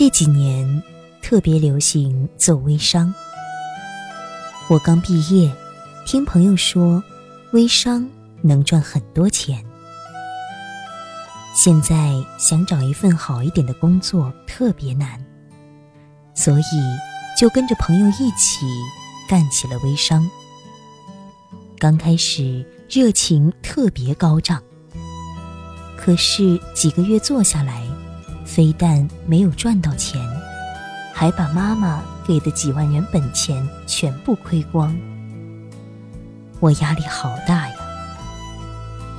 这几年特别流行做微商。我刚毕业，听朋友说，微商能赚很多钱。现在想找一份好一点的工作特别难，所以就跟着朋友一起干起了微商。刚开始热情特别高涨，可是几个月做下来，非但没有赚到钱，还把妈妈给的几万元本钱全部亏光。我压力好大呀，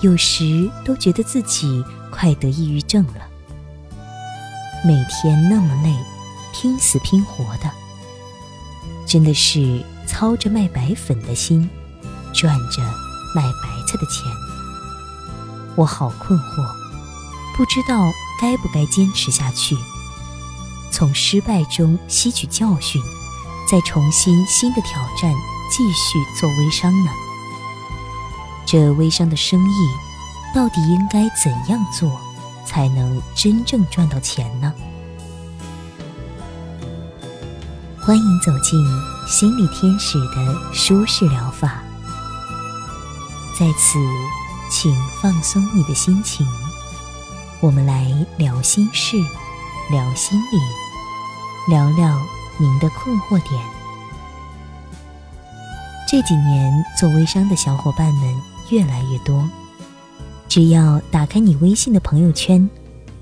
有时都觉得自己快得抑郁症了。每天那么累，拼死拼活的，真的是操着卖白粉的心。赚着卖白菜的钱，我好困惑，不知道该不该坚持下去。从失败中吸取教训，再重新新的挑战，继续做微商呢？这微商的生意到底应该怎样做，才能真正赚到钱呢？欢迎走进心理天使的舒适疗法。在此，请放松你的心情，我们来聊心事，聊心理，聊聊您的困惑点。这几年做微商的小伙伴们越来越多，只要打开你微信的朋友圈，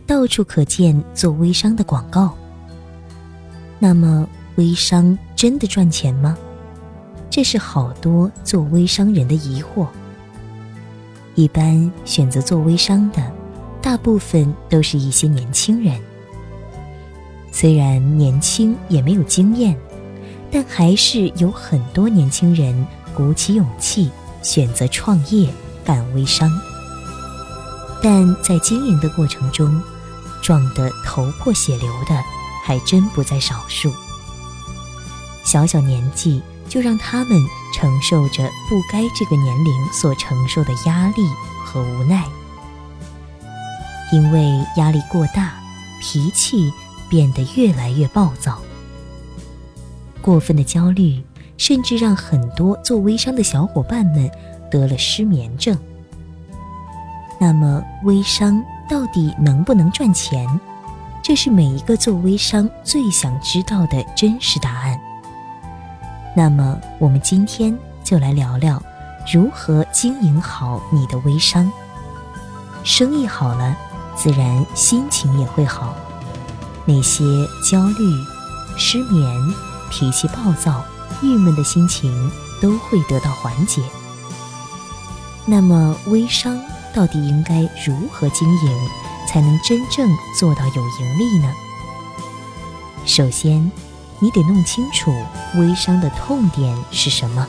到处可见做微商的广告。那么，微商真的赚钱吗？这是好多做微商人的疑惑。一般选择做微商的，大部分都是一些年轻人。虽然年轻也没有经验，但还是有很多年轻人鼓起勇气选择创业干微商。但在经营的过程中，撞得头破血流的还真不在少数。小小年纪。就让他们承受着不该这个年龄所承受的压力和无奈，因为压力过大，脾气变得越来越暴躁。过分的焦虑，甚至让很多做微商的小伙伴们得了失眠症。那么，微商到底能不能赚钱？这是每一个做微商最想知道的真实答案。那么，我们今天就来聊聊如何经营好你的微商。生意好了，自然心情也会好。那些焦虑、失眠、脾气暴躁、郁闷的心情都会得到缓解。那么，微商到底应该如何经营，才能真正做到有盈利呢？首先，你得弄清楚微商的痛点是什么，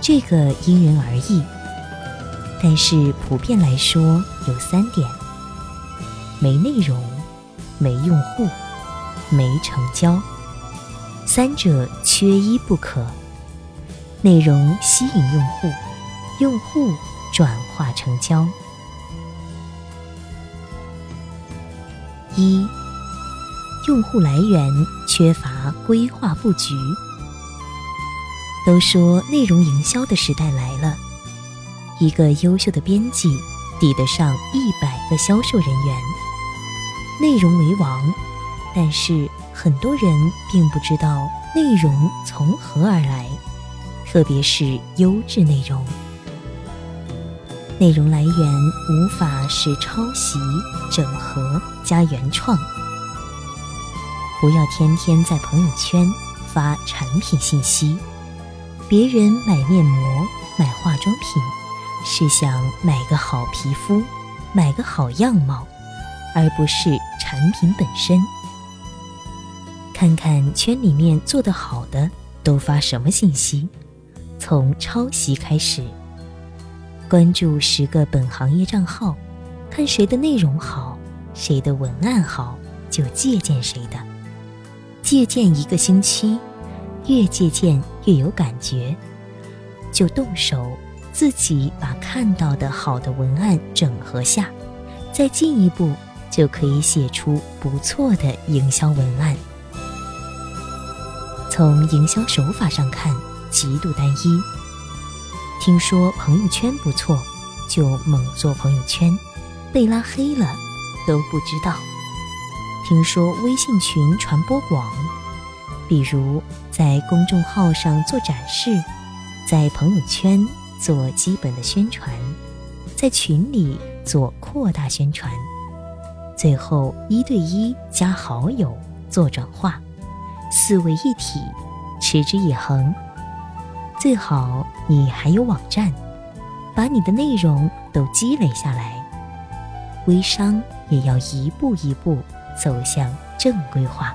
这个因人而异，但是普遍来说有三点：没内容、没用户、没成交，三者缺一不可。内容吸引用户，用户转化成交。一。用户来源缺乏规划布局。都说内容营销的时代来了，一个优秀的编辑抵得上一百个销售人员。内容为王，但是很多人并不知道内容从何而来，特别是优质内容。内容来源无法是抄袭、整合加原创。不要天天在朋友圈发产品信息，别人买面膜、买化妆品，是想买个好皮肤、买个好样貌，而不是产品本身。看看圈里面做得好的都发什么信息，从抄袭开始。关注十个本行业账号，看谁的内容好，谁的文案好，就借鉴谁的。借鉴一个星期，越借鉴越有感觉，就动手自己把看到的好的文案整合下，再进一步就可以写出不错的营销文案。从营销手法上看，极度单一。听说朋友圈不错，就猛做朋友圈，被拉黑了都不知道。听说微信群传播广，比如在公众号上做展示，在朋友圈做基本的宣传，在群里做扩大宣传，最后一对一加好友做转化。四位一体，持之以恒。最好你还有网站，把你的内容都积累下来。微商也要一步一步走向正规化。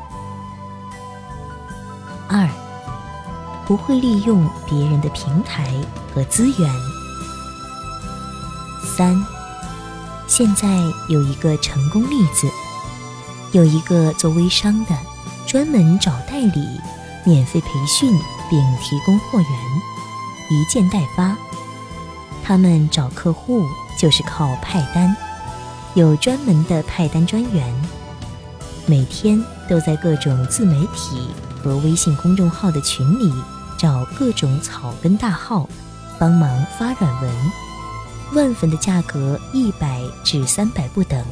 二，不会利用别人的平台和资源。三，现在有一个成功例子，有一个做微商的。专门找代理，免费培训并提供货源，一件代发。他们找客户就是靠派单，有专门的派单专员，每天都在各种自媒体和微信公众号的群里找各种草根大号，帮忙发软文。万粉的价格一百至三百不等。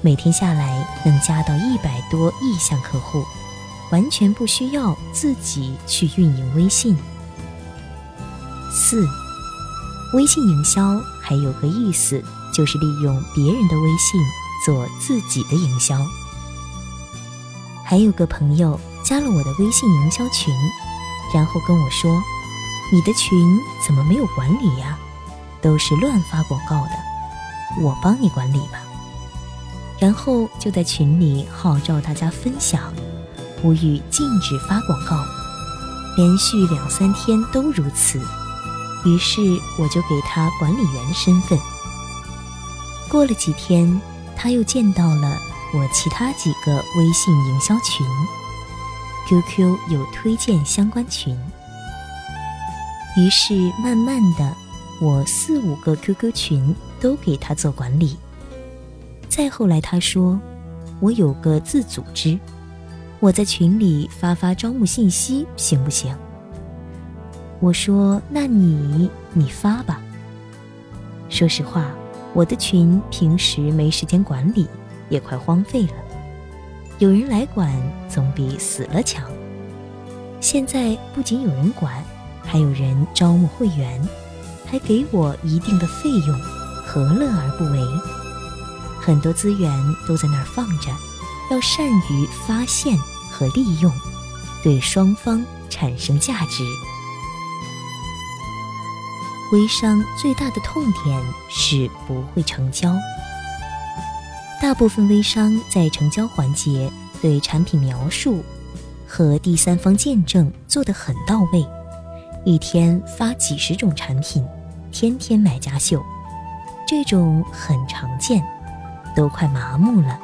每天下来能加到一百多意向客户，完全不需要自己去运营微信。四，微信营销还有个意思，就是利用别人的微信做自己的营销。还有个朋友加了我的微信营销群，然后跟我说：“你的群怎么没有管理呀？都是乱发广告的，我帮你管理吧。”然后就在群里号召大家分享，呼吁禁止发广告，连续两三天都如此。于是我就给他管理员身份。过了几天，他又见到了我其他几个微信营销群，QQ 有推荐相关群。于是慢慢的，我四五个 QQ 群都给他做管理。再后来，他说：“我有个自组织，我在群里发发招募信息，行不行？”我说：“那你你发吧。”说实话，我的群平时没时间管理，也快荒废了。有人来管，总比死了强。现在不仅有人管，还有人招募会员，还给我一定的费用，何乐而不为？很多资源都在那儿放着，要善于发现和利用，对双方产生价值。微商最大的痛点是不会成交，大部分微商在成交环节对产品描述和第三方见证做得很到位，一天发几十种产品，天天买家秀，这种很常见。都快麻木了。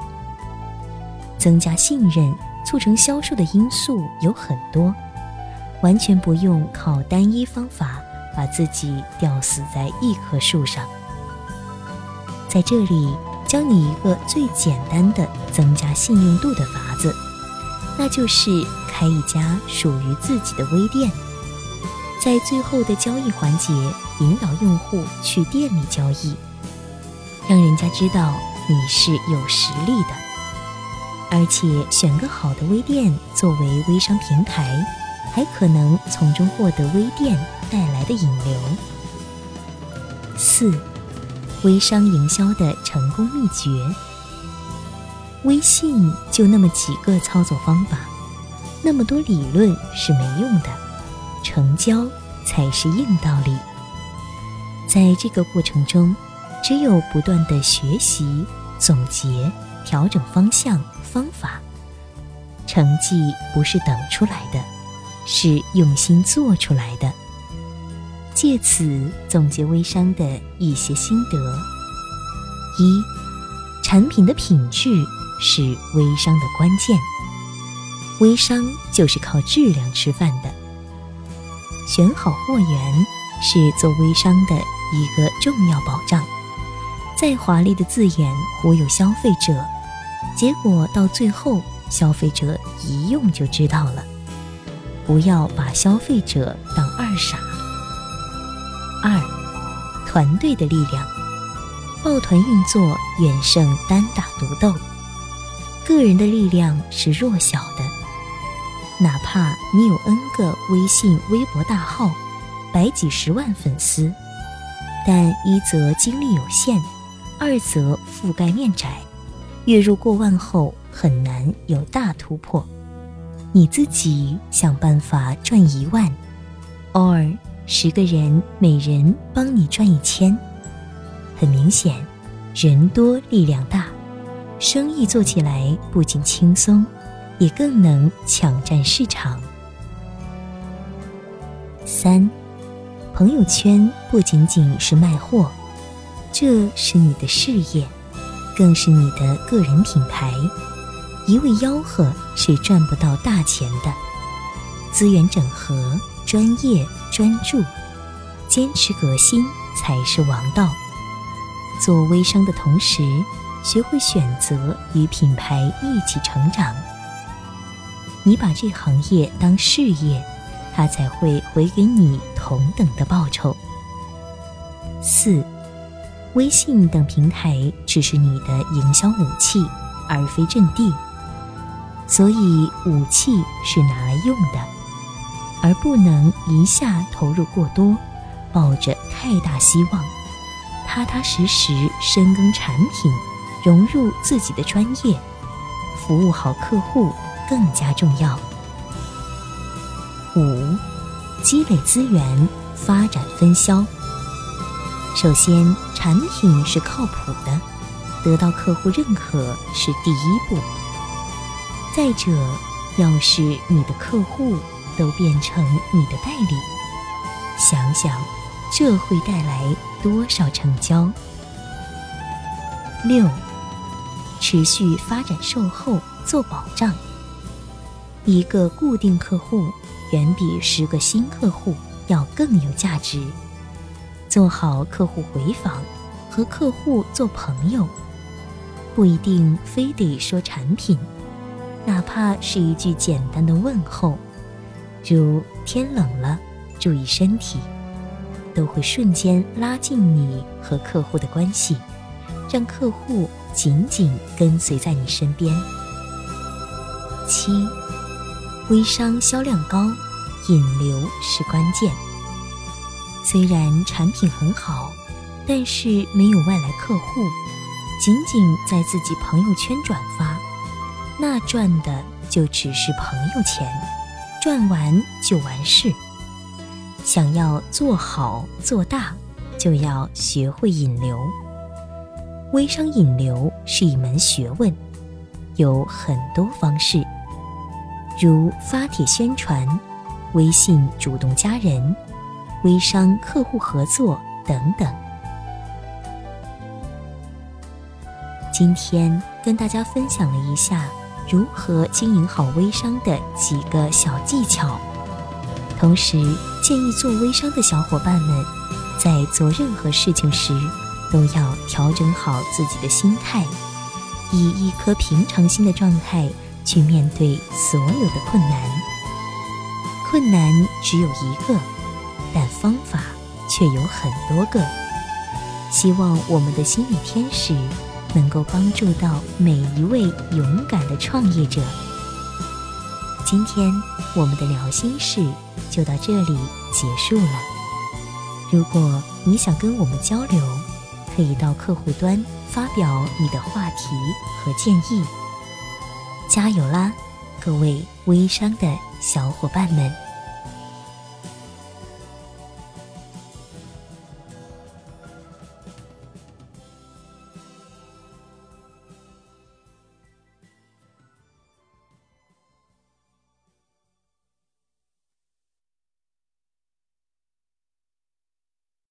增加信任、促成销售的因素有很多，完全不用靠单一方法把自己吊死在一棵树上。在这里教你一个最简单的增加信用度的法子，那就是开一家属于自己的微店，在最后的交易环节引导用户去店里交易，让人家知道。你是有实力的，而且选个好的微店作为微商平台，还可能从中获得微店带来的引流。四，微商营销的成功秘诀：微信就那么几个操作方法，那么多理论是没用的，成交才是硬道理。在这个过程中，只有不断的学习。总结、调整方向、方法，成绩不是等出来的，是用心做出来的。借此总结微商的一些心得：一、产品的品质是微商的关键，微商就是靠质量吃饭的。选好货源是做微商的一个重要保障。再华丽的字眼忽悠消费者，结果到最后消费者一用就知道了。不要把消费者当二傻。二，团队的力量，抱团运作远胜单打独斗。个人的力量是弱小的，哪怕你有 N 个微信、微博大号，百几十万粉丝，但一则精力有限，二则覆盖面窄，月入过万后很难有大突破。你自己想办法赚一万，偶尔十个人每人帮你赚一千，很明显，人多力量大，生意做起来不仅轻松，也更能抢占市场。三，朋友圈不仅仅是卖货，这是你的事业，更是你的个人品牌。一味吆喝是赚不到大钱的，资源整合、专业专注、坚持革新才是王道。做微商的同时，学会选择与品牌一起成长。你把这行业当事业，它才会回给你同等的报酬。四，微信等平台只是你的营销武器，而非阵地。所以，武器是拿来用的，而不能一下投入过多，抱着太大希望。踏踏实实深耕产品，融入自己的专业，服务好客户更加重要。五，积累资源，发展分销。首先，产品是靠谱的，得到客户认可是第一步。再者，要是你的客户都变成你的代理，想想这会带来多少成交？六，持续发展售后做保障。一个固定客户远比十个新客户要更有价值。做好客户回访，和客户做朋友，不一定非得说产品。哪怕是一句简单的问候，如“天冷了，注意身体”，都会瞬间拉近你和客户的关系，让客户紧紧跟随在你身边。七，微商销量高，引流是关键。虽然产品很好，但是没有外来客户，仅仅在自己朋友圈转发。那赚的就只是朋友钱，赚完就完事。想要做好做大，就要学会引流。微商引流是一门学问，有很多方式，如发帖宣传、微信主动加人、微商客户合作等等。今天跟大家分享了一下。如何经营好微商的几个小技巧，同时建议做微商的小伙伴们，在做任何事情时，都要调整好自己的心态，以一颗平常心的状态去面对所有的困难。困难只有一个，但方法却有很多个。希望我们的心理天使。能够帮助到每一位勇敢的创业者。今天我们的聊心事就到这里结束了。如果你想跟我们交流，可以到客户端发表你的话题和建议。加油啦，各位微商的小伙伴们！